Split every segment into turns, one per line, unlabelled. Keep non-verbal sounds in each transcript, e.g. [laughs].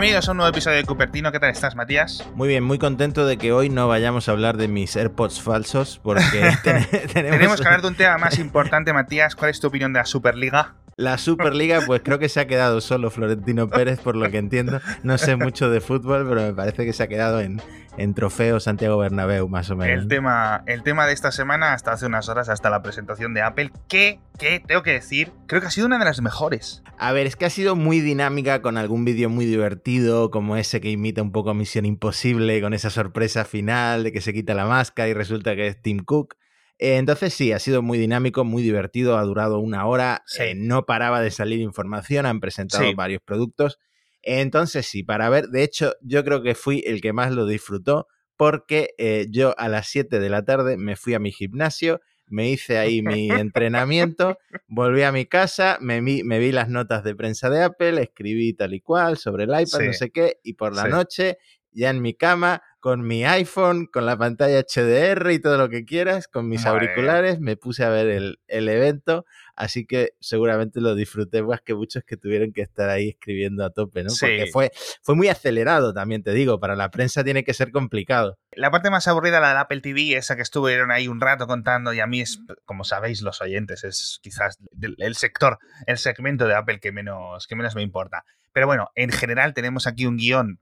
Bienvenidos a un nuevo episodio de Cupertino. ¿Qué tal estás, Matías?
Muy bien, muy contento de que hoy no vayamos a hablar de mis AirPods falsos, porque [laughs] ten- [laughs] tenemos...
Tenemos que hablar de un [laughs] tema más importante, Matías. ¿Cuál es tu opinión de la Superliga?
La Superliga, pues creo que se ha quedado solo Florentino Pérez, por lo que entiendo. No sé mucho de fútbol, pero me parece que se ha quedado en, en trofeo Santiago Bernabéu, más o menos.
El tema, el tema de esta semana, hasta hace unas horas, hasta la presentación de Apple, que, que tengo que decir, creo que ha sido una de las mejores.
A ver, es que ha sido muy dinámica con algún vídeo muy divertido, como ese que imita un poco a Misión Imposible, con esa sorpresa final de que se quita la máscara y resulta que es Tim Cook. Eh, Entonces sí, ha sido muy dinámico, muy divertido, ha durado una hora,
Sí.
eh, no paraba de salir información, han presentado
Sí.
varios productos. Entonces sí, para ver, de hecho yo creo que fui el que más lo disfrutó porque eh, yo a las 7 de la tarde me fui a mi gimnasio, me hice ahí mi [laughs] entrenamiento, volví a mi casa, me vi, me vi las notas de prensa de Apple, escribí tal y cual sobre el iPad,
Sí.
no sé qué, y por la noche ya en mi cama, con mi iPhone, con la pantalla HDR y todo lo que quieras, con mis
Madre
auriculares, me puse a ver el, el evento, así que seguramente lo disfruté más que muchos que tuvieron que estar ahí escribiendo a tope, ¿no?
Sí.
Porque fue, fue muy acelerado también, te digo, para la prensa tiene que ser complicado.
La parte más aburrida, la del Apple TV, esa que estuvieron ahí un rato contando, y a mí es, como sabéis los oyentes, es quizás el sector, el segmento de Apple que menos, que menos me importa. Pero bueno, en general tenemos aquí un guion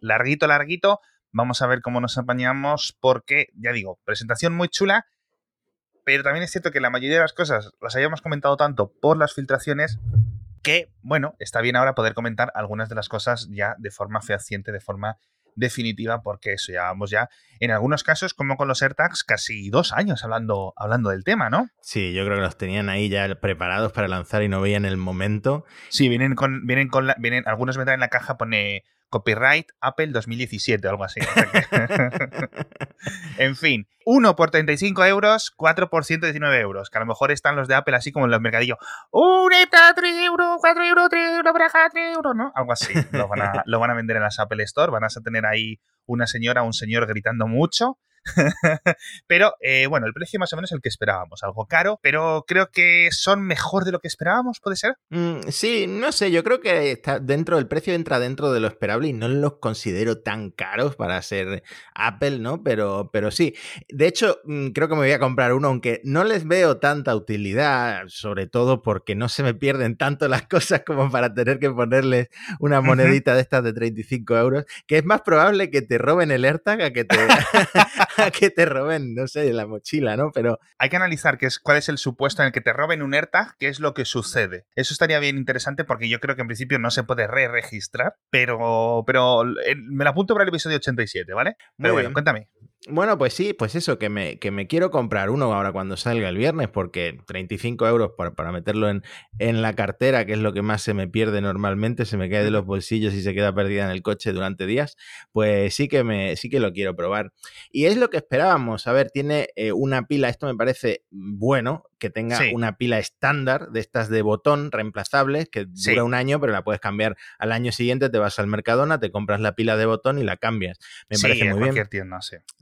larguito, larguito. Vamos a ver cómo nos apañamos, porque, ya digo, presentación muy chula, pero también es cierto que la mayoría de las cosas las habíamos comentado tanto por las filtraciones que, bueno, está bien ahora poder comentar algunas de las cosas ya de forma fehaciente, de forma definitiva, porque eso ya vamos ya, en algunos casos, como con los AirTags, casi dos años hablando, hablando del tema, ¿no?
Sí, yo creo que los tenían ahí ya preparados para lanzar y no veían el momento.
Sí, vienen con, vienen con la, vienen, algunos vendrán en la caja, pone copyright Apple 2017 o algo así. o [laughs] en fin, uno por 35 euros, cuatro por 119 euros, que a lo mejor están los de Apple así como en los mercadillos. Un ETA 3 euros, 4 euros, 3 euros, braja, 3 euros, ¿no? Algo así. Lo van, a, lo van a vender en las Apple Store, van a tener ahí una señora, un señor gritando mucho. [laughs] pero eh, bueno, el precio más o menos es el que esperábamos, algo caro, pero creo que son mejor de lo que esperábamos, ¿puede ser?
Mm, sí, no sé, yo creo que está dentro del precio entra dentro de lo esperable y no los considero tan caros para ser Apple, ¿no? Pero, pero sí. De hecho, mm, creo que me voy a comprar uno, aunque no les veo tanta utilidad, sobre todo porque no se me pierden tanto las [laughs] cosas como para tener que ponerles una monedita de estas de 35 euros, que es más probable que te roben el AirTag a que te, [laughs] a [laughs] que te roben, no sé, la mochila, ¿no? Pero
hay que analizar qué es, cuál es el supuesto en el que te roben un AirTag, qué es lo que sucede. Eso estaría bien interesante porque yo creo que en principio no se puede re-registrar, pero, pero me lo apunto para el episodio 87, ¿vale?
Muy
bueno,
bien.
cuéntame.
Bueno, pues sí, pues eso, que me, que me quiero comprar uno ahora cuando salga el viernes, porque 35 euros para, para meterlo en, en la cartera, que es lo que más se me pierde normalmente, se me cae de los bolsillos y se queda perdida en el coche durante días, pues sí que, me, sí que lo quiero probar. Y es lo que esperábamos, a ver, tiene eh, una pila, esto me parece bueno, que tenga
Sí.
una pila estándar de estas de botón reemplazables, que
Sí.
dura un año, pero la puedes cambiar al año siguiente, te vas al Mercadona, te compras la pila de botón y la cambias. Me
sí,
parece muy bien
tienda,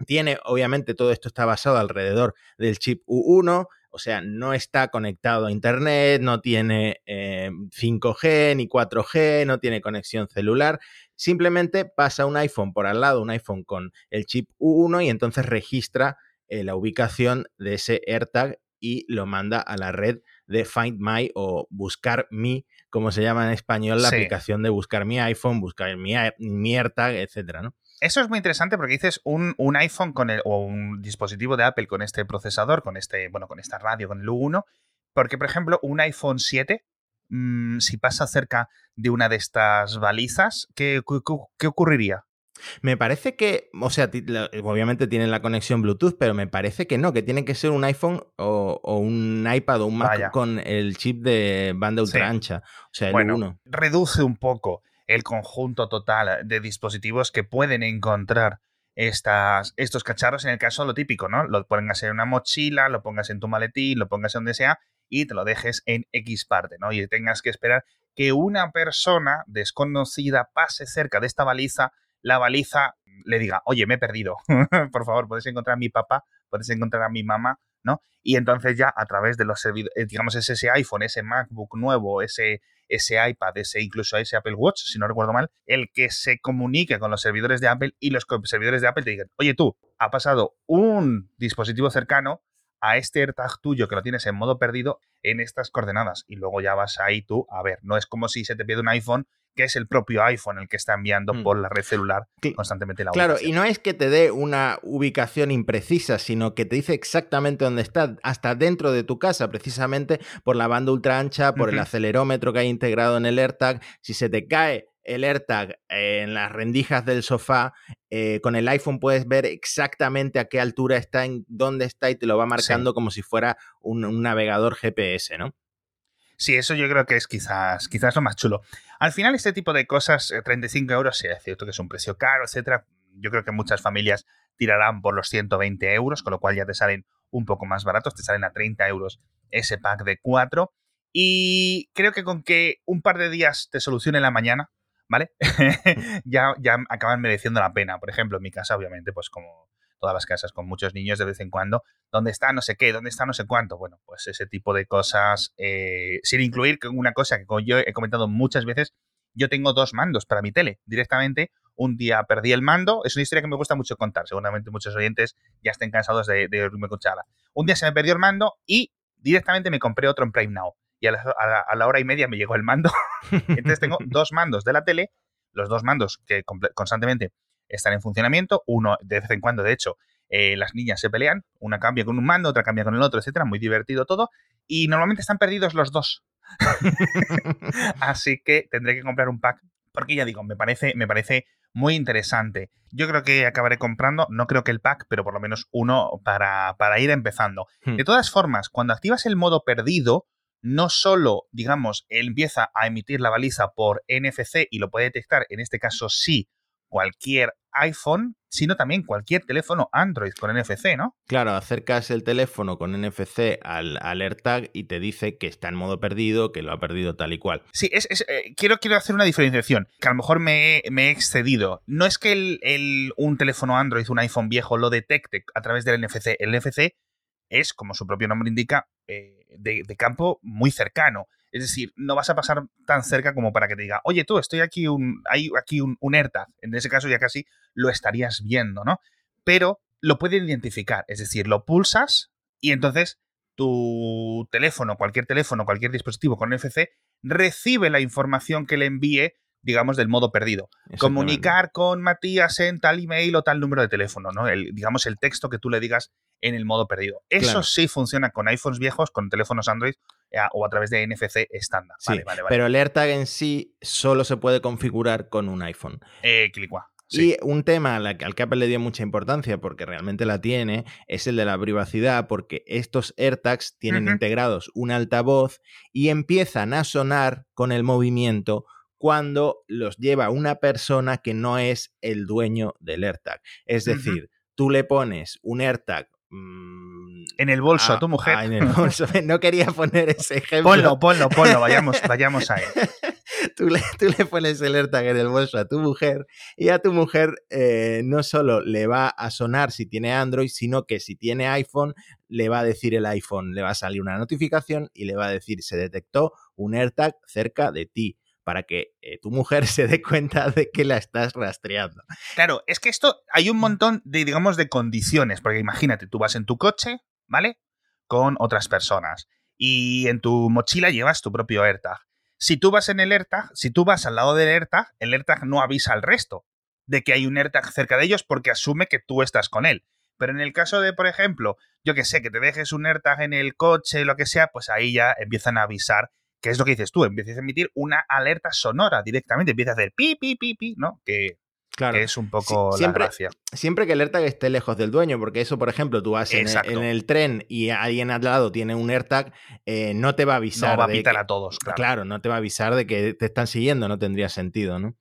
tiene, obviamente, todo esto está basado alrededor del chip U1, o sea, no está conectado a Internet, no tiene eh, 5G ni 4G, no tiene conexión celular. Simplemente pasa un iPhone por al lado, un iPhone con el chip U1 y entonces registra eh, la ubicación de ese AirTag y lo manda a la red de Find My o Buscar Mi, como se llama en español la
Sí.
aplicación de buscar mi iPhone, buscar mi, Air- mi AirTag, etcétera, ¿no?
Eso es muy interesante porque dices un, un iPhone con el, o un dispositivo de Apple con este procesador, con este, bueno, con esta radio, con el U1, porque, por ejemplo, un iPhone 7, mm, si pasa cerca de una de estas balizas, ¿qué, qué- qué ocurriría?
Me parece que, o sea, obviamente tienen la conexión Bluetooth, pero me parece que no, que tiene que ser un iPhone o, o un iPad o un Mac
Vaya.
con el chip de banda
Sí.
ultra ancha, o sea, el
Bueno,
1.
reduce un poco el conjunto total de dispositivos que pueden encontrar estas, estos cacharros en el caso lo típico, ¿no? Lo pongas en una mochila, lo pongas en tu maletín, lo pongas en donde sea y te lo dejes en X parte, ¿no? Y tengas que esperar que una persona desconocida pase cerca de esta baliza, la baliza le diga, oye, me he perdido, [laughs] por favor, puedes encontrar a mi papá, puedes encontrar a mi mamá, ¿no? Y entonces ya a través de los servidores, digamos, es ese iPhone, ese MacBook nuevo, ese, ese iPad, ese incluso ese Apple Watch, si no recuerdo mal, el que se comunique con los servidores de Apple y los servidores de Apple te digan, oye tú, ha pasado un dispositivo cercano a este AirTag tuyo que lo tienes en modo perdido en estas coordenadas y luego ya vas ahí tú a ver, no es como si se te pierde un iPhone que es el propio iPhone el que está enviando mm. por la red celular constantemente la
Claro, y no es que te dé una ubicación imprecisa, sino que te dice exactamente dónde está, hasta dentro de tu casa, precisamente por la banda ultra ancha, por el acelerómetro que hay integrado en el AirTag. Si se te cae el AirTag en las rendijas del sofá, eh, con el iPhone puedes ver exactamente a qué altura está, en dónde está y te lo va marcando como si fuera un, un navegador GPS, ¿no?
Sí, eso yo creo que es quizás, quizás lo más chulo. Al final, este tipo de cosas, 35 eh, euros, sí, es cierto que es un precio caro, etcétera. Yo creo que muchas familias tirarán por los 120 euros, con lo cual ya te salen un poco más baratos, te salen a 30 euros ese pack de 4. Y creo que con que un par de días te solucione la mañana, ¿vale? [laughs] ya, ya acaban mereciendo la pena. Por ejemplo, en mi casa, obviamente, pues como todas las casas con muchos niños de vez en cuando, ¿dónde está no sé qué? ¿Dónde está no sé cuánto? Bueno, pues ese tipo de cosas, eh, sin incluir una cosa que yo he comentado muchas veces, yo tengo dos mandos para mi tele. Directamente, un día perdí el mando, es una historia que me gusta mucho contar, seguramente muchos oyentes ya estén cansados de, de oírme escucharla. Un día se me perdió el mando y directamente me compré otro en Prime Now. Y a la, hora y media me llegó el mando. [laughs] Entonces tengo [laughs] dos mandos de la tele, los dos mandos que constantemente están en funcionamiento. Uno, de vez en cuando, de hecho, eh, las niñas se pelean, una cambia con un mando, otra cambia con el otro, etcétera, muy divertido todo. Y normalmente están perdidos los dos. [laughs] Así que tendré que comprar un pack. Porque ya digo, me parece, me parece muy interesante. Yo creo que acabaré comprando, no creo que el pack, pero por lo menos uno para, para ir empezando. Hmm. De todas formas, cuando activas el modo perdido, no solo, digamos, empieza a emitir la baliza por NFC y lo puede detectar, en este caso sí, cualquier iPhone, sino también cualquier teléfono Android con NFC, ¿no?
Claro, acercas el teléfono con NFC al, AirTag y te dice que está en modo perdido, que lo ha perdido tal y cual.
Sí, es, eh, quiero, quiero hacer una diferenciación, que a lo mejor me, he excedido. No es que el, un teléfono Android, un iPhone viejo, lo detecte a través del NFC. El NFC es, como su propio nombre indica, eh, de campo muy cercano. Es decir, no vas a pasar tan cerca como para que te diga, oye, tú, estoy aquí, un, hay aquí un, un. En ese caso ya casi lo estarías viendo, ¿no? Pero lo puede identificar, es decir, lo pulsas y entonces tu teléfono, cualquier teléfono, cualquier dispositivo con NFC, recibe la información que le envíe, digamos, del modo perdido. Comunicar con Matías en tal email o tal número de teléfono, ¿no? El, digamos, el texto que tú le digas en el modo perdido. Eso sí funciona con iPhones viejos, con teléfonos Android eh, o a través de NFC estándar. vale, vale,
Pero el AirTag en sí solo se puede configurar con un iPhone.
Eh,
Y un tema al que Apple le dio mucha importancia, porque realmente la tiene, es el de la privacidad, porque estos AirTags tienen integrados un altavoz y empiezan a sonar con el movimiento cuando los lleva una persona que no es el dueño del AirTag. Es decir, tú le pones un AirTag
Mm, en el bolso a, tu mujer.
en el bolso. [laughs] No quería poner ese ejemplo.
Ponlo, ponlo, ponlo, vayamos, vayamos a él. [laughs]
Tú le, tú le, pones el AirTag en el bolso a tu mujer y a tu mujer eh, no solo le va a sonar si tiene Android, sino que si tiene iPhone, le va a decir el iPhone, le va a salir una notificación y le va a decir se detectó un AirTag cerca de ti para que eh, tu mujer [laughs] se dé cuenta de que la estás rastreando.
Claro, es que esto hay un montón de, digamos, de condiciones, porque imagínate, tú vas en tu coche, ¿vale? Con otras personas y en tu mochila llevas tu propio AirTag. Si tú vas en el AirTag, si tú vas al lado del AirTag, el AirTag no avisa al resto de que hay un AirTag cerca de ellos porque asume que tú estás con él. Pero en el caso de, por ejemplo, yo que sé, que te dejes un AirTag en el coche, lo que sea, pues ahí ya empiezan a avisar ¿Qué es lo que dices tú? Empiezas a emitir una alerta sonora directamente, empiezas a hacer pi, pi, pi, pi, ¿no? Que, Claro. es un poco siempre, la gracia.
Siempre que el AirTag esté lejos del dueño, porque eso, por ejemplo, tú vas en el, tren y alguien al lado tiene un AirTag, eh, no te va a avisar.
No va a pitar a todos, claro.
Claro, no te va a avisar de que te están siguiendo, no tendría sentido, ¿no?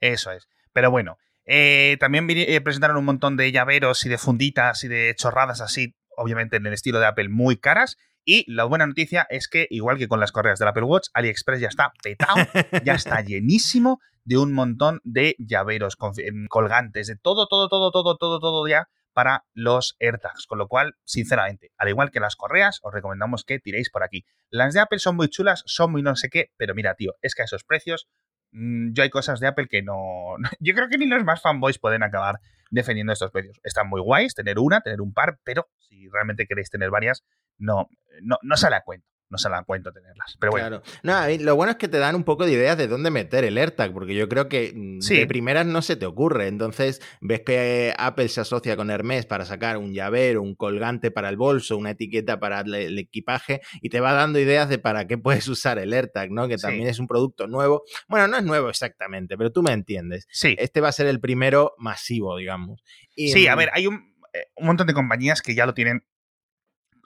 Eso es. Pero bueno, eh, también eh, presentaron un montón de llaveros y de funditas y de chorradas así, obviamente en el estilo de Apple, muy caras. Y la buena noticia es que, igual que con las correas del Apple Watch, AliExpress ya está petado, ya está [laughs] llenísimo de un montón de llaveros em, colgantes, de todo, todo, todo, todo, todo, todo ya para los AirTags. Con lo cual, sinceramente, al igual que las correas, os recomendamos que tiréis por aquí. Las de Apple son muy chulas, son muy no sé qué, pero mira, tío, es que a esos precios yo hay cosas de Apple que no... [laughs] Yo creo que ni los más fanboys pueden acabar defendiendo estos precios. Están muy guays tener una, tener un par, pero si realmente queréis tener varias, no, no, no sale a cuento no se la cuento tenerlas. Pero bueno.
No, lo bueno es que te dan un poco de ideas de dónde meter el AirTag, porque yo creo que mm, de primeras no se te ocurre. Entonces, ves que Apple se asocia con Hermes para sacar un llavero, un colgante para el bolso, una etiqueta para el, equipaje, y te va dando ideas de para qué puedes [laughs] usar el AirTag, ¿no? Que también es un producto nuevo. Bueno, no es nuevo exactamente, pero tú me entiendes.
Sí.
Este va a ser el primero masivo, digamos.
sí, a ver, hay un, eh, un montón de compañías que ya lo tienen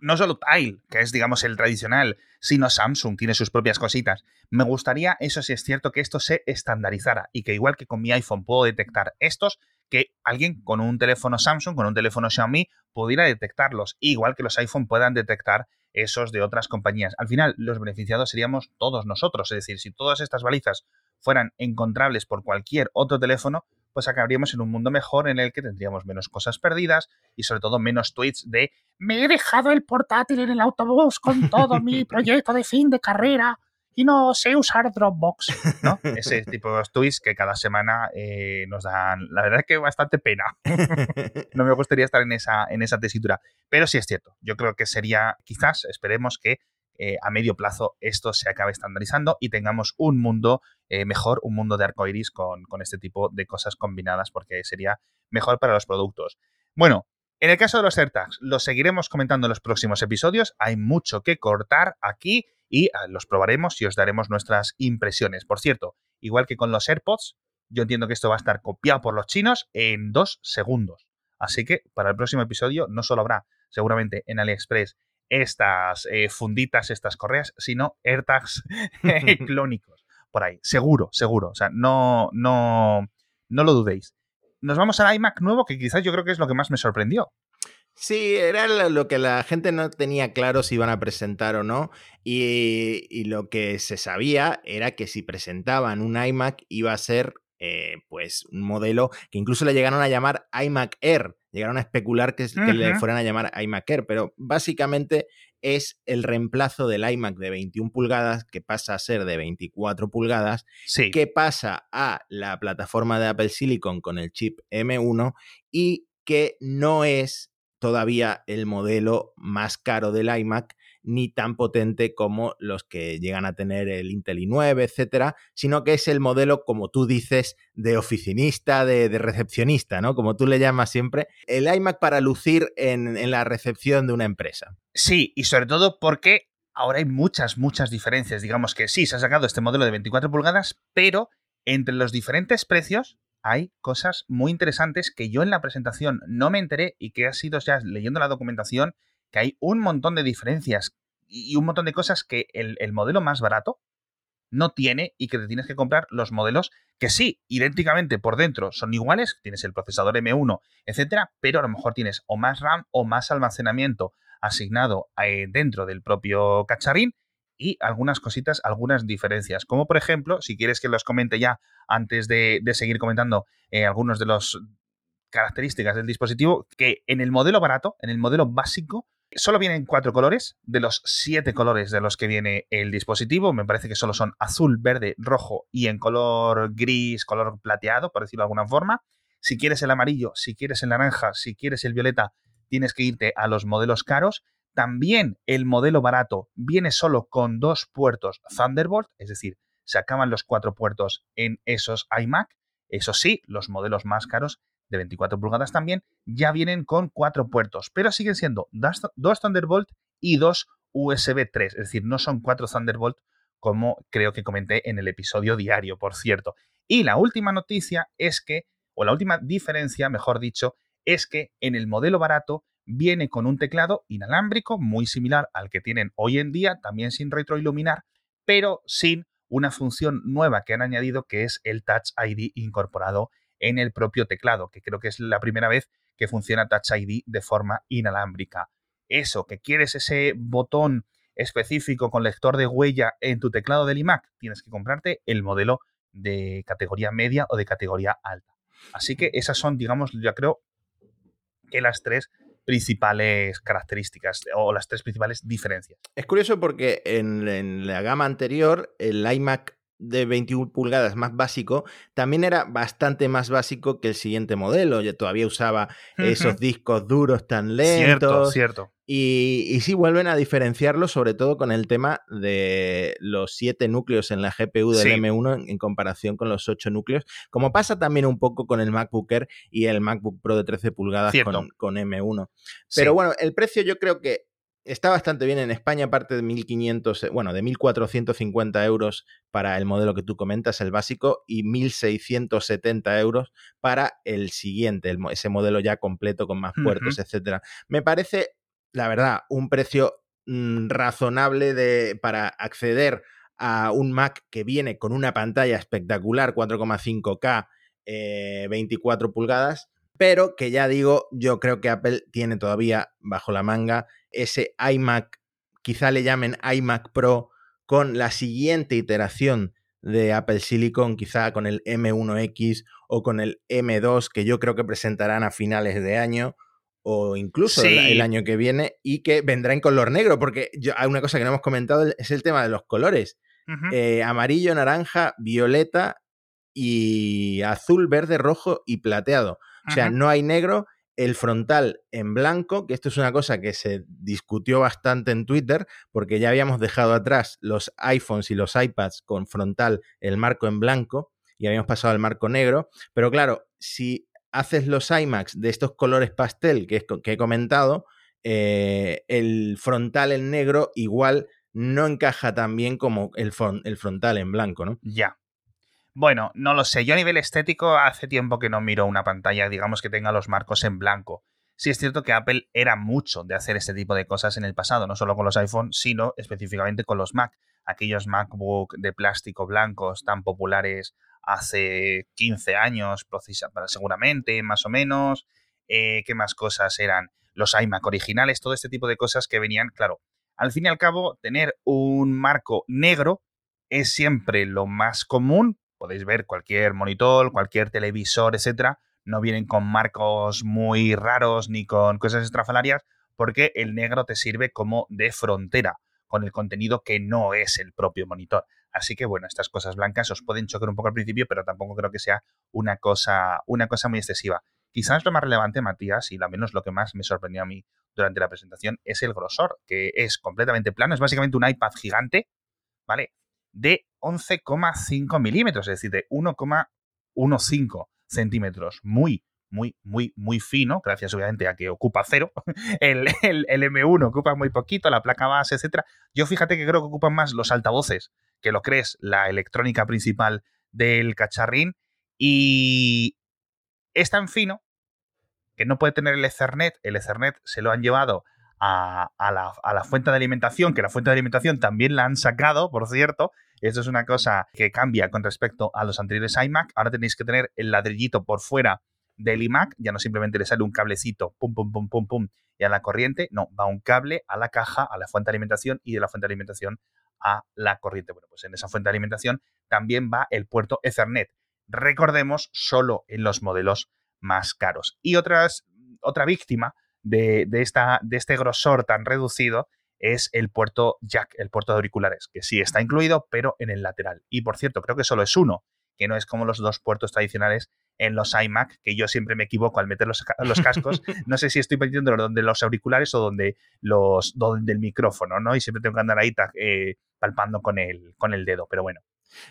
no solo Tile, que es, digamos, el tradicional, sino Samsung tiene sus propias cositas. Me gustaría, eso sí es cierto, que esto se estandarizara y que igual que con mi iPhone puedo detectar estos, que alguien con un teléfono Samsung, con un teléfono Xiaomi, pudiera detectarlos, igual que los iPhone puedan detectar esos de otras compañías. Al final, los beneficiados seríamos todos nosotros, es decir, si todas estas balizas fueran encontrables por cualquier otro teléfono, pues acabaríamos en un mundo mejor en el que tendríamos menos cosas perdidas y sobre todo menos tweets de me he dejado el portátil en el autobús con todo mi [laughs] proyecto de fin de carrera y no sé usar Dropbox, ¿no? [laughs] Ese tipo de tweets que cada semana eh, nos dan, la verdad es que bastante pena. [laughs] no me gustaría estar en esa, en esa tesitura, pero sí es cierto. Yo creo que sería, quizás, esperemos que eh, a medio plazo esto se acabe estandarizando y tengamos un mundo eh, mejor, un mundo de arcoiris con, con este tipo de cosas combinadas, porque sería mejor para los productos. Bueno, en el caso de los AirTags, los seguiremos comentando en los próximos episodios. Hay mucho que cortar aquí y ah, los probaremos y os daremos nuestras impresiones. Por cierto, igual que con los AirPods, yo entiendo que esto va a estar copiado por los chinos en dos segundos. Así que para el próximo episodio no solo habrá seguramente en AliExpress estas eh, funditas, estas correas, sino AirTags [laughs] clónicos por ahí. Seguro, seguro. O sea, no, no, no lo dudéis. Nos vamos al iMac nuevo, que quizás yo creo que es lo que más me sorprendió.
Sí, era lo que la gente no tenía claro si iban a presentar o no. Y, y lo que se sabía era que si presentaban un iMac iba a ser eh, pues un modelo que incluso le llegaron a llamar iMac Air, llegaron a especular que, le fueran a llamar iMac Air, pero básicamente es el reemplazo del iMac de 21 pulgadas que pasa a ser de 24 pulgadas, que pasa a la plataforma de Apple Silicon con el chip M1 y que no es todavía el modelo más caro del iMac, ni tan potente como los que llegan a tener el Intel i9, etcétera, sino que es el modelo, como tú dices, de oficinista, de, recepcionista, ¿no? Como tú le llamas siempre, el iMac para lucir en, en la recepción de una empresa.
Sí, y sobre todo porque ahora hay muchas, muchas diferencias. Digamos que sí, se ha sacado este modelo de 24 pulgadas, pero entre los diferentes precios hay cosas muy interesantes que yo en la presentación no me enteré y que ha sido ya leyendo la documentación que hay un montón de diferencias y un montón de cosas que el, modelo más barato no tiene y que te tienes que comprar los modelos que sí, idénticamente por dentro son iguales, tienes el procesador M1, etcétera, pero a lo mejor tienes o más RAM o más almacenamiento asignado eh, dentro del propio cacharrín y algunas cositas, algunas diferencias. Como por ejemplo, si quieres que los comente ya antes de, seguir comentando eh, algunos de los características del dispositivo, que en el modelo barato, en el modelo básico, Solo vienen cuatro colores, de los siete colores de los que viene el dispositivo. Me parece que solo son azul, verde, rojo y en color gris, color plateado, por decirlo de alguna forma. Si quieres el amarillo, si quieres el naranja, si quieres el violeta, tienes que irte a los modelos caros. También el modelo barato viene solo con dos puertos Thunderbolt, es decir, se acaban los cuatro puertos en esos iMac. Eso sí, los modelos más caros de 24 pulgadas también, ya vienen con cuatro puertos, pero siguen siendo dos, Thunderbolt y dos USB 3, es decir, no son cuatro Thunderbolt como creo que comenté en el episodio diario, por cierto. Y la última noticia es que, o la última diferencia, mejor dicho, es que en el modelo barato viene con un teclado inalámbrico muy similar al que tienen hoy en día, también sin retroiluminar, pero sin una función nueva que han añadido que es el Touch ID incorporado en el propio teclado, que creo que es la primera vez que funciona Touch ID de forma inalámbrica. Eso, que quieres ese botón específico con lector de huella en tu teclado del iMac, tienes que comprarte el modelo de categoría media o de categoría alta. Así que esas son, digamos, ya creo, que las tres principales características o las tres principales diferencias.
Es curioso porque en, en la gama anterior el iMac de 21 pulgadas más básico, también era bastante más básico que el siguiente modelo. Ya todavía usaba esos discos duros tan lentos.
Cierto, cierto.
Y, y, sí vuelven a diferenciarlo, sobre todo con el tema de los 7 núcleos en la GPU del M1 en, comparación con los 8 núcleos, como pasa también un poco con el MacBook Air y el MacBook Pro de 13 pulgadas con, con, M1. Pero bueno, el precio yo creo que está bastante bien en España, aparte de 1.500, eh, bueno, de 1.450 euros para el modelo que tú comentas, el básico, y 1.670 euros para el siguiente, ese modelo ya completo con más puertos, etcétera. Me parece, la verdad, un precio mm, razonable de, para acceder a un Mac que viene con una pantalla espectacular, 4,5K, 24 pulgadas, pero que ya digo, yo creo que Apple tiene todavía bajo la manga ese iMac, quizá le llamen iMac Pro, con la siguiente iteración de Apple Silicon, quizá con el M1X o con el M2, que yo creo que presentarán a finales de año o incluso el, año que viene y que vendrá en color negro, porque hay una cosa que no hemos comentado, es el tema de los colores. Eh, amarillo, naranja, violeta y azul, verde, rojo y plateado. O sea, no hay negro el frontal en blanco, que esto es una cosa que se discutió bastante en Twitter, porque ya habíamos dejado atrás los iPhones y los iPads con frontal, el marco en blanco, y habíamos pasado al marco negro, pero claro, si haces los iMacs de estos colores pastel que, he comentado, eh, el frontal en negro igual no encaja tan bien como el, el frontal en blanco, ¿no?
Ya. Bueno, no lo sé. Yo a nivel estético hace tiempo que no miro una pantalla, digamos, que tenga los marcos en blanco. Sí es cierto que Apple era mucho de hacer este tipo de cosas en el pasado, no solo con los iPhone, sino específicamente con los Mac. Aquellos MacBook de plástico blancos tan populares hace 15 años, seguramente, más o menos. Eh, ¿Qué más cosas eran? Los iMac originales, todo este tipo de cosas que venían, claro. Al fin y al cabo, tener un marco negro es siempre lo más común podéis ver cualquier monitor, cualquier televisor, etcétera, no vienen con marcos muy raros ni con cosas estrafalarias, porque el negro te sirve como de frontera con el contenido que no es el propio monitor. Así que bueno, estas cosas blancas os pueden chocar un poco al principio, pero tampoco creo que sea una cosa, una cosa muy excesiva. Quizás lo más relevante, Matías, y al menos lo que más me sorprendió a mí durante la presentación, es el grosor, que es completamente plano, es básicamente un iPad gigante, ¿vale? de 11,5 milímetros, es decir, de 1,15 centímetros. Muy, muy, muy, muy fino, gracias obviamente a que ocupa cero. [laughs] El, el, M1 ocupa muy poquito, la placa base, etc. Yo fíjate que creo que ocupan más los altavoces que lo crees, la electrónica principal del cacharrín. Y es tan fino que no puede tener el Ethernet. El Ethernet se lo han llevado a, la, fuente de alimentación, que la fuente de alimentación también la han sacado, por cierto. Esto es una cosa que cambia con respecto a los anteriores iMac. Ahora tenéis que tener el ladrillito por fuera del iMac, ya no simplemente le sale un cablecito, pum, pum, pum, pum, pum, y a la corriente, no, va un cable a la caja, a la fuente de alimentación y de la fuente de alimentación a la corriente. Bueno, pues en esa fuente de alimentación también va el puerto Ethernet. Recordemos, solo en los modelos más caros. Y otras, otra víctima de, esta, de este grosor tan reducido es el puerto jack, el puerto de auriculares, que sí está incluido, pero en el lateral. Y por cierto, creo que solo es uno, que no es como los dos puertos tradicionales en los iMac, que yo siempre me equivoco al meter los, [laughs] los cascos. No sé si estoy metiendo donde los auriculares o donde, los, donde el micrófono, ¿no? Y siempre tengo que andar ahí eh, palpando con el, con el dedo, pero bueno.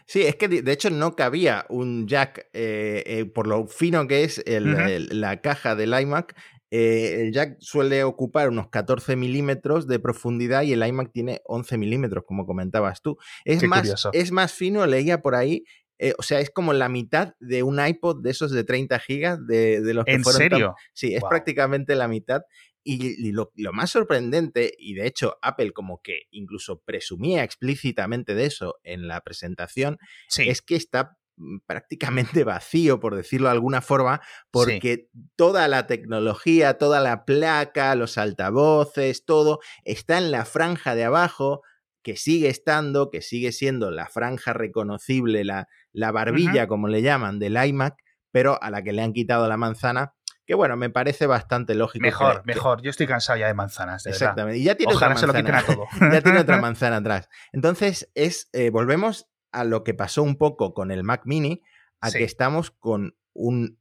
Sí, es que de hecho no cabía un jack, eh, eh, por lo fino que es la caja del iMac, eh, el jack suele ocupar unos 14 milímetros de profundidad y el iMac tiene 11 milímetros, como comentabas tú. Es, más, es más fino, leía por ahí. Eh, o sea, es como la mitad de un iPod de esos de 30 gigas de, los que
¿En serio?
Sí, es prácticamente la mitad. Y, lo, más sorprendente, y de hecho Apple como que incluso presumía explícitamente de eso en la presentación, es que está prácticamente [laughs] vacío, por decirlo de alguna forma, porque toda la tecnología, toda la placa, los altavoces, todo está en la franja de abajo, que sigue estando, que sigue siendo la franja reconocible, la, la barbilla, como le llaman, del iMac, pero a la que le han quitado la manzana que bueno, me parece bastante lógico.
Mejor, mejor. Yo estoy cansado ya de manzanas.
Exactamente. Y ya tiene otra manzana. [laughs] ya tiene otra [laughs] manzana atrás. Entonces, es, eh, volvemos a lo que pasó un poco con el Mac Mini, a que estamos con un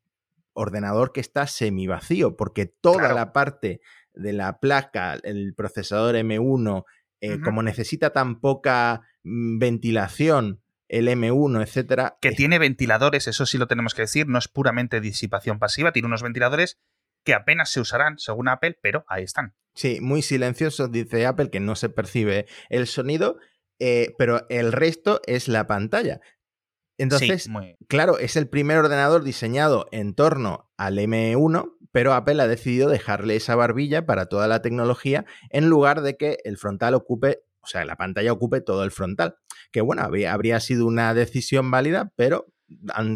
ordenador que está semi vacío, porque toda la parte de la placa, el procesador M1, eh, como necesita tan poca mm, ventilación, el M1, etcétera.
Que tiene ventiladores, eso sí lo tenemos que decir, no es puramente disipación pasiva, tiene unos ventiladores que apenas se usarán según Apple, pero ahí están.
Sí, muy silenciosos, dice Apple, que no se percibe el sonido, eh, pero el resto es la pantalla. Entonces, claro, es el primer ordenador diseñado en torno al M1, pero Apple ha decidido dejarle esa barbilla para toda la tecnología en lugar de que el frontal ocupe, o sea, la pantalla ocupe todo el frontal. Que bueno, habría, sido una decisión válida, pero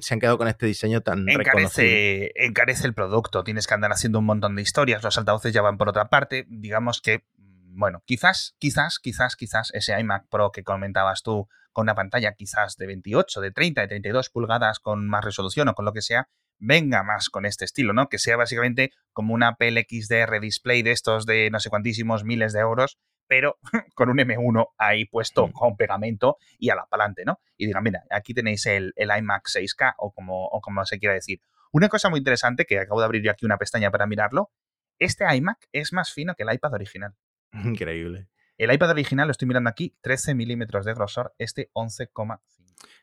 se han quedado con este diseño tan
encarece, encarece el producto, tienes que andar haciendo un montón de historias, los altavoces ya van por otra parte, digamos que bueno, quizás, quizás, quizás, quizás ese iMac Pro que comentabas tú con una pantalla quizás de 28, de 30, de 32 pulgadas con más resolución o con lo que sea, venga más con este estilo, ¿no? Que sea básicamente como una Apple XDR display de estos de no sé cuantísimos miles de euros, pero [laughs] con un M1 ahí puesto mm. con pegamento y a la palante, ¿no? Y digan, mira, aquí tenéis el, el iMac 6K o como, o como se quiera decir. Una cosa muy interesante, que acabo de abrir yo aquí una pestaña para mirarlo, este iMac es más fino que el iPad original.
Increíble.
El iPad original, lo estoy mirando aquí, 13 milímetros de grosor, este 11,5.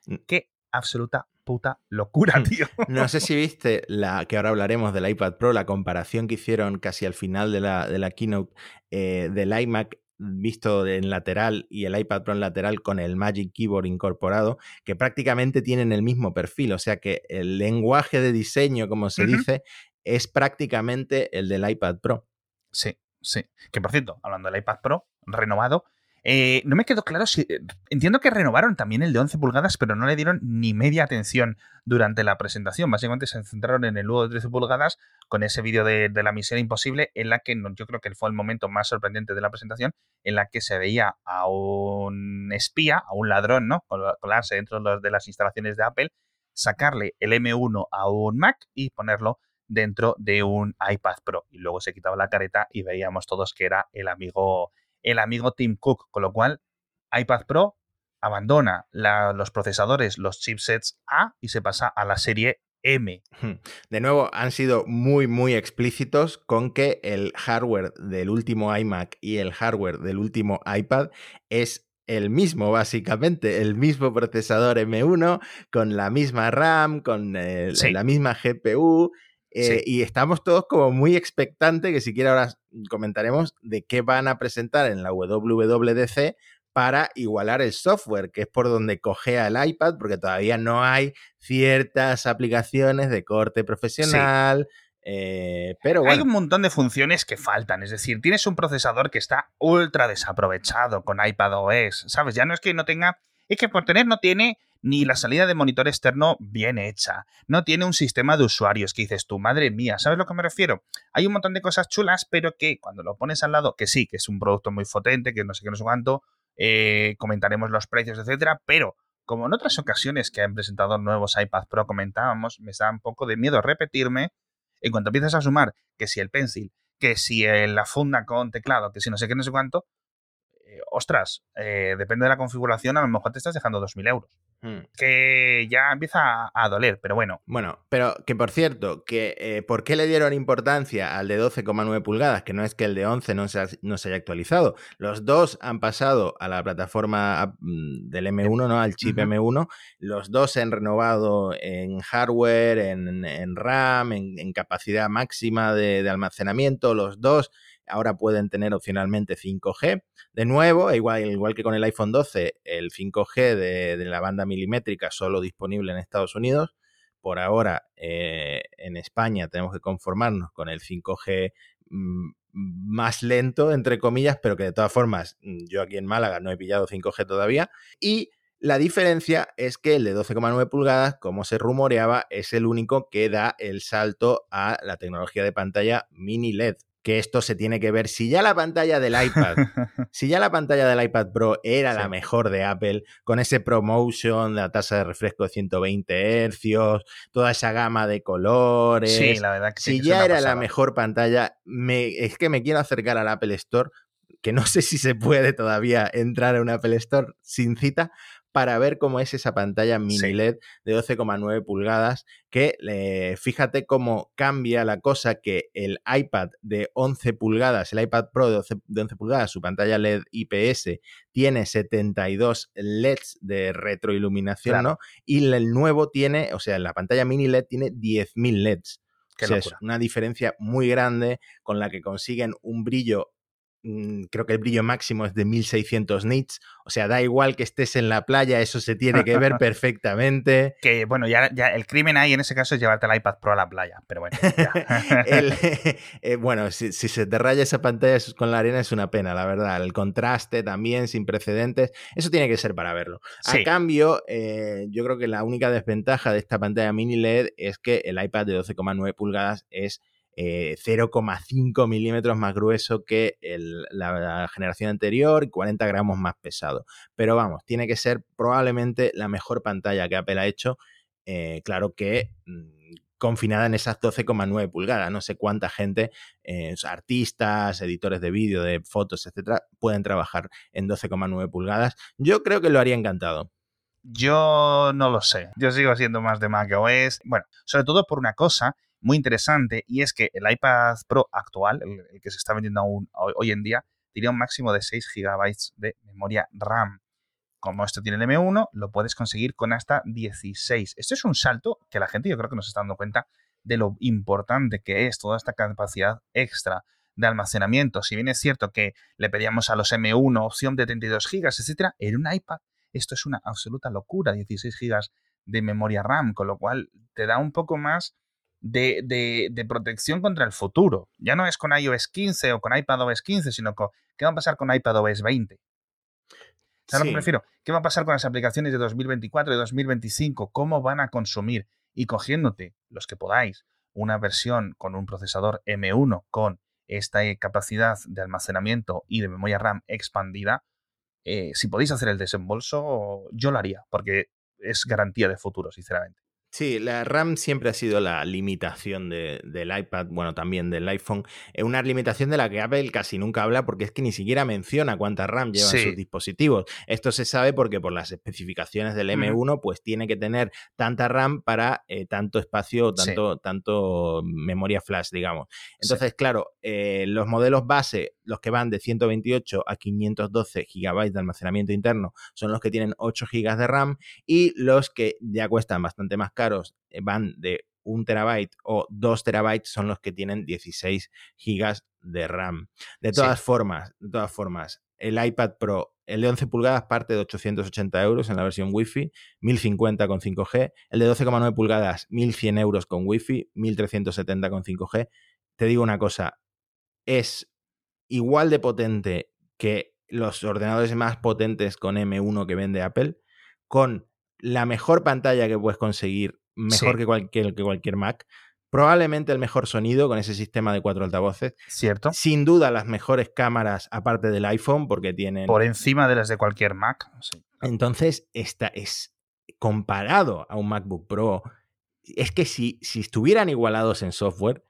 Mm. Qué absoluta puta locura, tío.
No sé si viste la que ahora hablaremos del iPad Pro, la comparación que hicieron casi al final de la, de la keynote eh, del iMac visto en lateral y el iPad Pro en lateral con el Magic Keyboard incorporado, que prácticamente tienen el mismo perfil, o sea que el lenguaje de diseño, como se dice, es prácticamente el del iPad Pro.
Sí, Sí. Que por cierto, hablando del iPad Pro renovado, eh, no me quedó claro si. Eh, entiendo que renovaron también el de 11 pulgadas, pero no le dieron ni media atención durante la presentación. Básicamente se centraron en el nuevo de 13 pulgadas con ese vídeo de, la misión imposible, en la que yo creo que fue el momento más sorprendente de la presentación, en la que se veía a un espía, a un ladrón, ¿no? Colarse dentro de las instalaciones de Apple, sacarle el M1 a un Mac y ponerlo dentro de un iPad Pro. Y luego se quitaba la careta y veíamos todos que era el amigo, el amigo Tim Cook. Con lo cual, iPad Pro abandona los procesadores, los chipsets A y se pasa a la serie M.
De nuevo, han sido muy, muy explícitos con que el hardware del último iMac y el hardware del último iPad es el mismo, básicamente, el mismo procesador M1, con la misma RAM, con la misma GPU, eh, y estamos todos como muy expectantes, que siquiera ahora comentaremos de qué van a presentar en la WWDC para igualar el software, que es por donde cogea el iPad, porque todavía no hay ciertas aplicaciones de corte profesional. Eh, pero
Hay un montón de funciones que faltan, es decir, tienes un procesador que está ultra desaprovechado con iPad OS, ¿sabes? Ya no es que no tenga, es que por tener no tiene ni la salida de monitor externo bien hecha, no tiene un sistema de usuarios que dices tú, madre mía, ¿sabes lo que me refiero? Hay un montón de cosas chulas, pero que cuando lo pones al lado, que sí, que es un producto muy potente, que no sé qué, no sé cuánto, eh, comentaremos los precios, etcétera, pero como en otras ocasiones que han presentado nuevos iPad Pro comentábamos, me da un poco de miedo repetirme en cuanto empiezas a sumar que si el Pencil, que si la funda con teclado, que si no sé qué, no sé cuánto, eh, ostras, eh, depende de la configuración, a lo mejor te estás dejando 2.000 euros. Hmm. Que ya empieza a doler, pero bueno.
Bueno, pero que por cierto, que eh, ¿por qué le dieron importancia al de 12,9 pulgadas? Que no es que el de 11 no se, no se haya actualizado. Los dos han pasado a la plataforma mm, del M1, ¿no? Al chip M1. Los dos se han renovado en hardware, en, RAM, en, capacidad máxima de almacenamiento. Los dos ahora pueden tener opcionalmente 5G. De nuevo, igual, igual que con el iPhone 12, el 5G de, la banda milimétrica solo disponible en Estados Unidos. Por ahora, eh, en España tenemos que conformarnos con el 5G mm, más lento, entre comillas, pero que de todas formas, mm, yo aquí en Málaga no he pillado 5G todavía. Y la diferencia es que el de 12,9 pulgadas, como se rumoreaba, es el único que da el salto a la tecnología de pantalla mini LED que esto se tiene que ver. Si ya la pantalla del iPad, [laughs] si ya la pantalla del iPad Pro era la mejor de Apple, con ese ProMotion, la tasa de refresco de 120 Hz, toda esa gama de colores.
Sí, la verdad que
Si ya era la mejor pantalla, me, es que me quiero acercar al Apple Store, que no sé si se puede todavía entrar a un Apple Store sin cita, para ver cómo es esa pantalla mini LED de 12,9 pulgadas, que fíjate cómo cambia la cosa que el iPad de 11 pulgadas, el iPad Pro de 11, pulgadas, su pantalla LED IPS, tiene 72 LEDs de retroiluminación, ¿no? Y el nuevo tiene, o sea, la pantalla mini LED tiene 10.000 LEDs. Que es una diferencia muy grande con la que consiguen un brillo creo que el brillo máximo es de 1600 nits, o sea, da igual que estés en la playa, eso se tiene que ver [laughs] perfectamente.
Que bueno, ya, ya, el crimen ahí en ese caso es llevarte el iPad Pro a la playa, pero bueno. [laughs] [laughs]
Eh, bueno, si, se te raya esa pantalla con la arena es una pena, la verdad. El contraste también sin precedentes, eso tiene que ser para verlo. A cambio, eh, yo creo que la única desventaja de esta pantalla mini LED es que el iPad de 12,9 pulgadas es 0,5 eh, milímetros más grueso que la, generación anterior y 40 gramos más pesado. Pero vamos, tiene que ser probablemente la mejor pantalla que Apple ha hecho. Eh, claro que mm, confinada en esas 12,9 pulgadas. No sé cuánta gente, eh, artistas, editores de vídeo, de fotos, etcétera, pueden trabajar en 12,9 pulgadas. Yo creo que lo haría encantado.
Yo no lo sé. Yo sigo siendo más de macOS. Bueno, sobre todo por una cosa muy interesante y es que el iPad Pro actual, el, que se está vendiendo aún hoy, en día, tiene un máximo de 6 GB de memoria RAM. Como esto tiene el M1, lo puedes conseguir con hasta 16. Esto es un salto que la gente yo creo que nos está dando cuenta de lo importante que es toda esta capacidad extra de almacenamiento. Si bien es cierto que le pedíamos a los M1 opción de 32 GB, etcétera, en un iPad esto es una absoluta locura, 16 GB de memoria RAM, con lo cual te da un poco más de, protección contra el futuro. Ya no es con iOS 15 o con iPadOS 15, sino con qué va a pasar con iPadOS 20. ¿Sabes lo que prefiero? ¿Qué va a pasar con las aplicaciones de 2024 y 2025? ¿Cómo van a consumir? Y cogiéndote, los que podáis, una versión con un procesador M1 con esta capacidad de almacenamiento y de memoria RAM expandida, eh, si podéis hacer el desembolso, yo lo haría, porque es garantía de futuro, sinceramente.
Sí, la RAM siempre ha sido la limitación del iPad, bueno, también del iPhone. Es una limitación de la que Apple casi nunca habla porque es que ni siquiera menciona cuánta RAM llevan sus dispositivos. Esto se sabe porque por las especificaciones del M1, pues tiene que tener tanta RAM para eh, tanto espacio, tanto, tanto memoria flash, digamos. Entonces, claro, eh, los modelos base, los que van de 128 a 512 GB de almacenamiento interno, son los que tienen 8 GB de RAM y los que ya cuestan bastante más caros eh, van de un terabyte o dos terabytes son los que tienen 16 gigas de RAM. De todas formas, de todas formas, el iPad Pro, el de 11 pulgadas parte de 880 euros en la versión Wi-Fi, 1050 con 5G, el de 12,9 pulgadas, 1100 euros con Wi-Fi, 1370 con 5G. Te digo una cosa, es igual de potente que los ordenadores más potentes con M1 que vende Apple, con la mejor pantalla que puedes conseguir, mejor que, cualquier, que cualquier Mac. Probablemente el mejor sonido con ese sistema de cuatro altavoces.
Cierto.
Sin duda las mejores cámaras aparte del iPhone porque tienen...
Por encima de las de cualquier Mac.
Entonces, esta es comparado a un MacBook Pro. Es que si, si estuvieran igualados en software,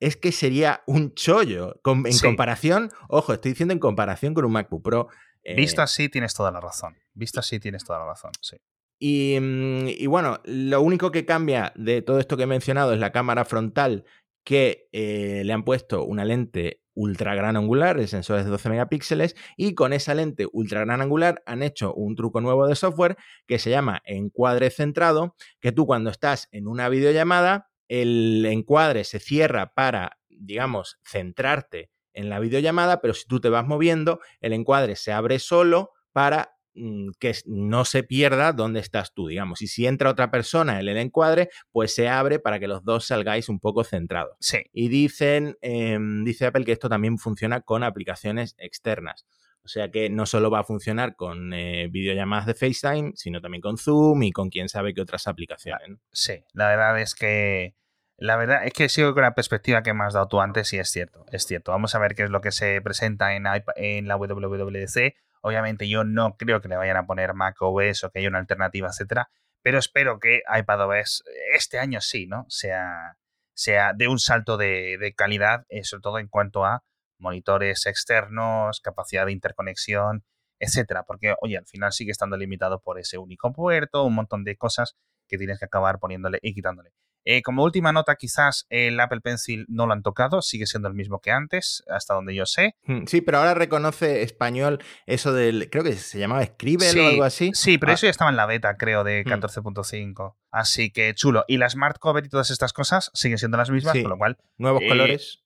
es que sería un chollo. en comparación, ojo, estoy diciendo en comparación con un MacBook Pro.
Visto eh, así, tienes toda la razón. Visto así, tienes toda la razón, sí.
Mm, y, bueno, lo único que cambia de todo esto que he mencionado es la cámara frontal que eh, le han puesto una lente ultra gran angular, el sensor es de 12 megapíxeles, y con esa lente ultra gran angular han hecho un truco nuevo de software que se llama encuadre centrado, que tú cuando estás en una videollamada, el encuadre se cierra para, digamos, centrarte en la videollamada, pero si tú te vas moviendo, el encuadre se abre solo para Mm, que no se pierda dónde estás tú, digamos. Y si entra otra persona en el encuadre, pues se abre para que los dos salgáis un poco centrados.
Sí.
Y dicen, em, dice Apple que esto también funciona con aplicaciones externas. O sea que no solo va a funcionar con eh, videollamadas de FaceTime, sino también con Zoom y con quién sabe qué otras aplicaciones.
Sí, la verdad es que La verdad es que sigo con la perspectiva que me has dado tú antes y es cierto, es cierto. Vamos a ver qué es lo que se presenta en, en la WWDC. Obviamente yo no creo que le vayan a poner macOS o que haya una alternativa, etcétera, pero espero que iPadOS este año sí, ¿no? Sea, sea de un salto de, calidad, eh, sobre todo en cuanto a monitores externos, capacidad de interconexión, etcétera. Porque, oye, al final sigue estando limitado por ese único puerto, un montón de cosas que tienes que acabar poniéndole y quitándole. Eh, como última nota, quizás el Apple Pencil no lo han tocado, sigue siendo el mismo que antes, hasta donde yo sé.
Hmm, sí, pero ahora reconoce español eso del, creo que se llamaba Scribble o algo así.
Sí, pero ah. eso ya estaba en la beta, creo, de 14.5. Hmm. Así que chulo. Y las Smart Cover y todas estas cosas siguen siendo las mismas, con lo cual...
Nuevos
eh,
colores.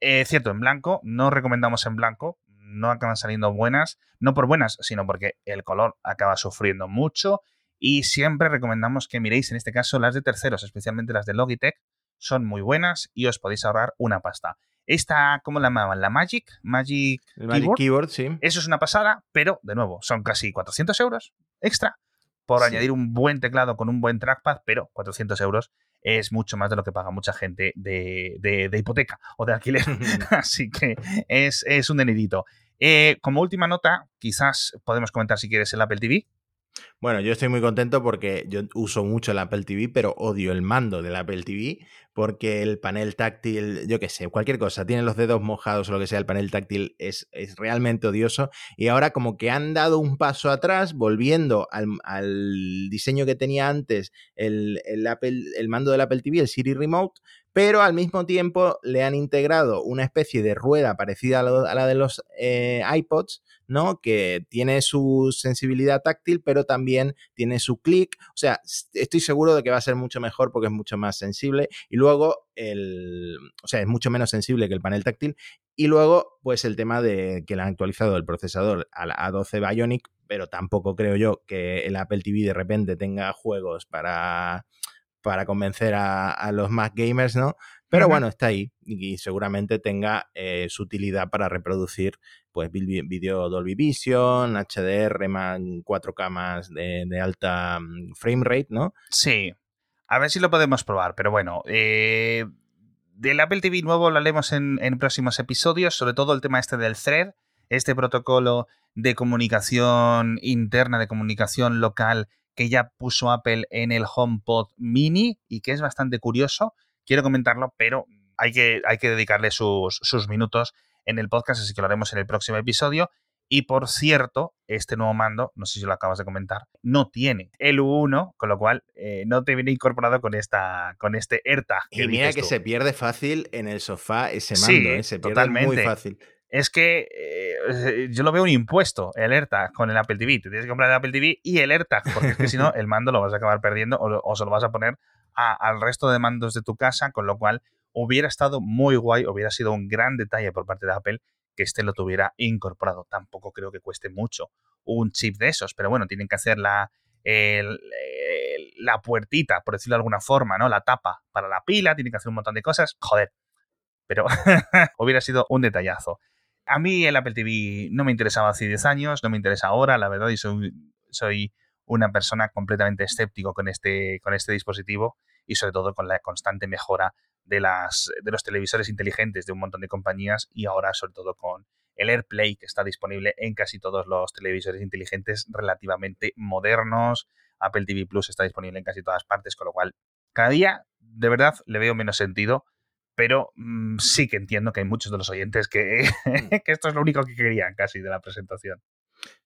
Eh, cierto, en blanco, no recomendamos en blanco, no acaban saliendo buenas, no por buenas, sino porque el color acaba sufriendo mucho y siempre recomendamos que miréis en este caso las de terceros, especialmente las de Logitech, son muy buenas y os podéis ahorrar una pasta. Esta, ¿cómo la llamaban? La Magic, Magic,
Keyboard? sí.
Eso es una pasada, pero de nuevo, son casi 400 euros extra por añadir un buen teclado con un buen trackpad, pero 400 euros es mucho más de lo que paga mucha gente de, hipoteca o de alquiler. [laughs] [laughs] Así que es, un denidito. Eh, como última nota, quizás podemos comentar si quieres el Apple TV,
bueno, yo estoy muy contento porque yo uso mucho el Apple TV, pero odio el mando del Apple TV porque el panel táctil, yo qué sé, cualquier cosa, tiene los dedos mojados o lo que sea, el panel táctil es, es realmente odioso. Y ahora como que han dado un paso atrás, volviendo al, diseño que tenía antes el, el, Apple, el mando del Apple TV, el Siri Remote, pero al mismo tiempo le han integrado una especie de rueda parecida a, la de los eh, iPods, ¿no? Que tiene su sensibilidad táctil, pero también tiene su clic. O sea, estoy seguro de que va a ser mucho mejor porque es mucho más sensible. Y luego, el, o sea, es mucho menos sensible que el panel táctil. Y luego, pues el tema de que le han actualizado el procesador a A12 Bionic, pero tampoco creo yo que el Apple TV de repente tenga juegos para para convencer a, los más gamers, ¿no? Pero bueno, está ahí y seguramente tenga eh, su utilidad para reproducir pues vídeo Dolby Vision, HDR, 4K más de, alta mm, frame rate, ¿no?
Sí. A ver si lo podemos probar, pero bueno, eh, del Apple TV nuevo lo haremos en, en, próximos episodios, sobre todo el tema este del thread, este protocolo de comunicación interna, de comunicación local que ya puso Apple en el HomePod mini y que es bastante curioso. Quiero comentarlo, pero hay que, hay que dedicarle sus, sus minutos en el podcast, así que lo haremos en el próximo episodio. Y por cierto, este nuevo mando, no sé si lo acabas de comentar, no tiene el U1, con lo cual eh, no te viene incorporado con esta con este AirTag.
y mira que se pierde fácil en el sofá ese mando, ¿eh? se pierde totalmente. muy fácil
es que eh, yo lo veo un impuesto, el AirTag con el Apple TV. Te tienes que comprar el Apple TV y el AirTag, porque es que si no, [laughs] el mando lo vas a acabar perdiendo o, se lo vas a poner al resto de mandos de tu casa, con lo cual hubiera estado muy guay, hubiera sido un gran detalle por parte de Apple que este lo tuviera incorporado. Tampoco creo que cueste mucho un chip de esos, pero bueno, tienen que hacer la, la puertita, por decirlo de alguna forma, ¿no? La tapa para la pila, tienen que hacer un montón de cosas. Joder, pero [laughs] hubiera sido un detallazo. A mí el Apple TV no me interesaba hace 10 años, no me interesa ahora, la verdad, y soy, soy una persona completamente escéptico con este, con este dispositivo y sobre todo con la constante mejora de, las, de los televisores inteligentes de un montón de compañías y ahora sobre todo con el AirPlay que está disponible en casi todos los televisores inteligentes relativamente modernos. Apple TV Plus está disponible en casi todas partes, con lo cual cada día de verdad le veo menos sentido pero mm, sí que entiendo que hay muchos de los oyentes que, mm. [laughs] que esto es lo único que querían casi de la presentación.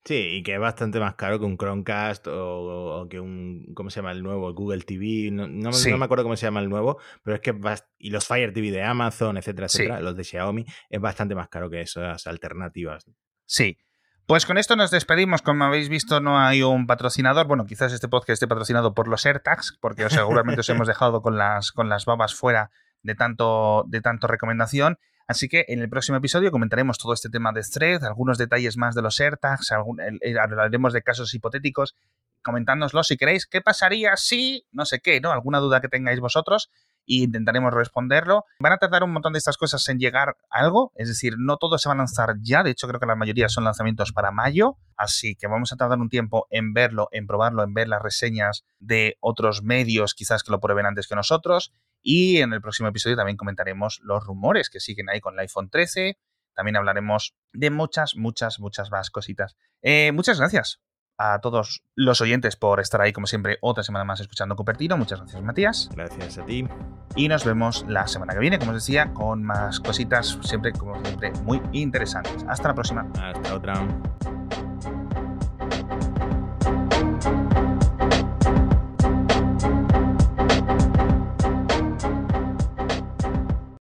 Sí, y que es bastante más caro que un Chromecast o, que un, ¿cómo se llama el nuevo? Google TV, no, no, me acuerdo cómo se llama el nuevo, pero es que, y los Fire TV de Amazon, etcétera, etcétera, los de Xiaomi, es bastante más caro que esas alternativas.
Sí. Pues con esto nos despedimos. Como habéis visto, no hay un patrocinador. Bueno, quizás este podcast esté patrocinado por los AirTags, porque seguramente os hemos [laughs] dejado con las, con las babas fuera de tanto, de tanto recomendación. Así que en el próximo episodio comentaremos todo este tema de thread, algunos detalles más de los AirTags, hablaremos de casos hipotéticos, comentándonoslo si queréis, qué pasaría si, no sé qué, ¿no? Alguna duda que tengáis vosotros e intentaremos responderlo. Van a tardar un montón de estas cosas en llegar a algo, es decir, no todo se va a lanzar ya, de hecho creo que la mayoría son lanzamientos para mayo, así que vamos a tardar un tiempo en verlo, en probarlo, en ver las reseñas de otros medios quizás que lo prueben antes que nosotros Y en el próximo episodio también comentaremos los rumores que siguen ahí con el iPhone 13. También hablaremos de muchas, muchas, muchas más cositas. Eh, muchas gracias a todos los oyentes por estar ahí, como siempre, otra semana más escuchando Cupertino. Muchas gracias, Matías.
Gracias a ti.
Y nos vemos la semana que viene, como os decía, con más cositas, siempre, como siempre, muy interesantes. Hasta la próxima.
Hasta otra.